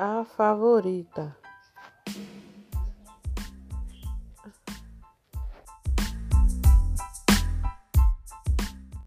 a favorita.